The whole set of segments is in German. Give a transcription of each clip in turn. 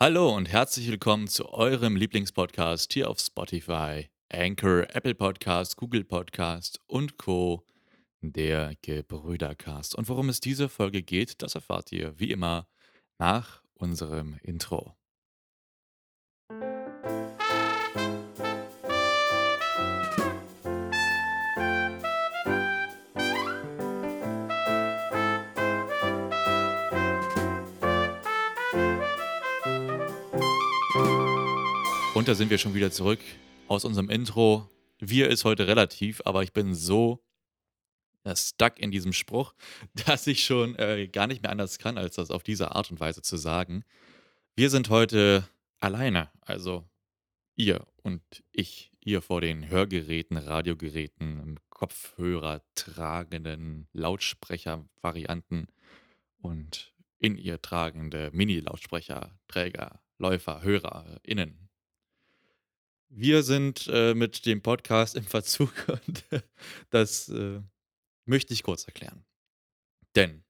Hallo und herzlich willkommen zu eurem Lieblingspodcast hier auf Spotify, Anchor, Apple Podcast, Google Podcast und Co. Der Gebrüdercast. Und worum es diese Folge geht, das erfahrt ihr wie immer nach unserem Intro. Da sind wir schon wieder zurück aus unserem Intro. Wir ist heute relativ, aber ich bin so stuck in diesem Spruch, dass ich schon äh, gar nicht mehr anders kann, als das auf diese Art und Weise zu sagen. Wir sind heute alleine, also ihr und ich, ihr vor den Hörgeräten, Radiogeräten, Kopfhörer tragenden Lautsprechervarianten und in ihr tragende Mini-Lautsprecher, Träger, Läufer, HörerInnen. Wir sind äh, mit dem Podcast im Verzug und das äh, möchte ich kurz erklären. Denn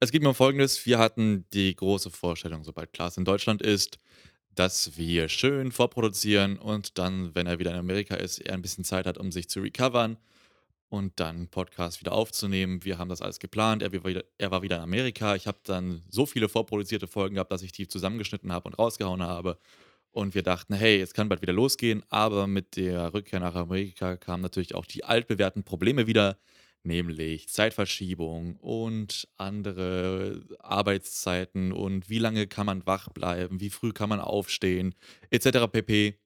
es geht mir um Folgendes. Wir hatten die große Vorstellung, sobald Klaas in Deutschland ist, dass wir schön vorproduzieren und dann, wenn er wieder in Amerika ist, er ein bisschen Zeit hat, um sich zu recovern und dann Podcast wieder aufzunehmen. Wir haben das alles geplant. Er, er war wieder in Amerika. Ich habe dann so viele vorproduzierte Folgen gehabt, dass ich die zusammengeschnitten habe und rausgehauen habe. Und wir dachten, hey, es kann bald wieder losgehen. Aber mit der Rückkehr nach Amerika kamen natürlich auch die altbewährten Probleme wieder, nämlich Zeitverschiebung und andere Arbeitszeiten und wie lange kann man wach bleiben, wie früh kann man aufstehen, etc. pp.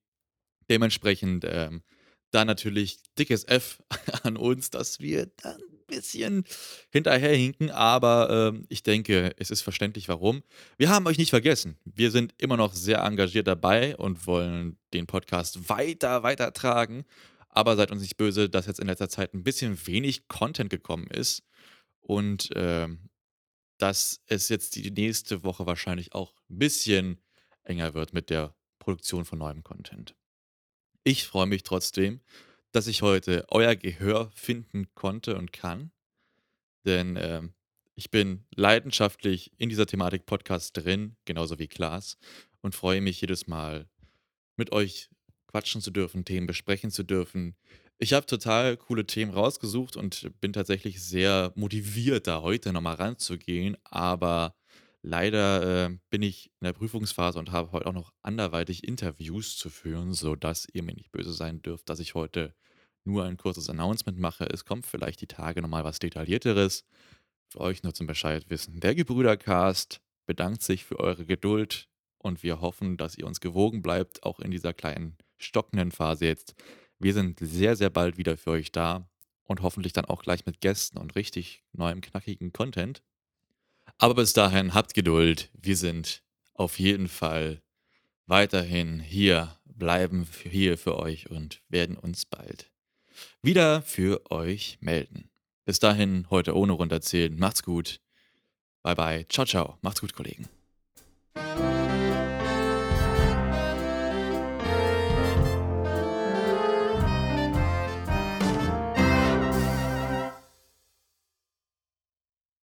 Dementsprechend ähm, da natürlich dickes F an uns, dass wir dann bisschen hinterherhinken, aber ähm, ich denke, es ist verständlich, warum. Wir haben euch nicht vergessen. Wir sind immer noch sehr engagiert dabei und wollen den Podcast weiter, weiter tragen. Aber seid uns nicht böse, dass jetzt in letzter Zeit ein bisschen wenig Content gekommen ist und ähm, dass es jetzt die nächste Woche wahrscheinlich auch ein bisschen enger wird mit der Produktion von neuem Content. Ich freue mich trotzdem, dass ich heute euer Gehör finden konnte und kann, denn ähm, ich bin leidenschaftlich in dieser Thematik Podcast drin, genauso wie Klaas, und freue mich jedes Mal mit euch quatschen zu dürfen, Themen besprechen zu dürfen. Ich habe total coole Themen rausgesucht und bin tatsächlich sehr motiviert, da heute nochmal ranzugehen, aber Leider, äh, bin ich in der Prüfungsphase und habe heute auch noch anderweitig Interviews zu führen, sodass ihr mir nicht böse sein dürft, dass ich heute nur ein kurzes Announcement mache. Es kommt vielleicht die Tage nochmal was Detaillierteres. Für euch nur zum Bescheid wissen. Der Gebrüdercast bedankt sich für eure Geduld und wir hoffen, dass ihr uns gewogen bleibt, auch in dieser kleinen stockenden Phase jetzt. Wir sind sehr, sehr bald wieder für euch da und hoffentlich dann auch gleich mit Gästen und richtig neuem, knackigen Content. Aber bis dahin habt Geduld. Wir sind auf jeden Fall weiterhin hier, bleiben hier für euch und werden uns bald wieder für euch melden. Bis dahin heute ohne runterzählen. Macht's gut. Bye bye. Ciao, ciao. Macht's gut, Kollegen.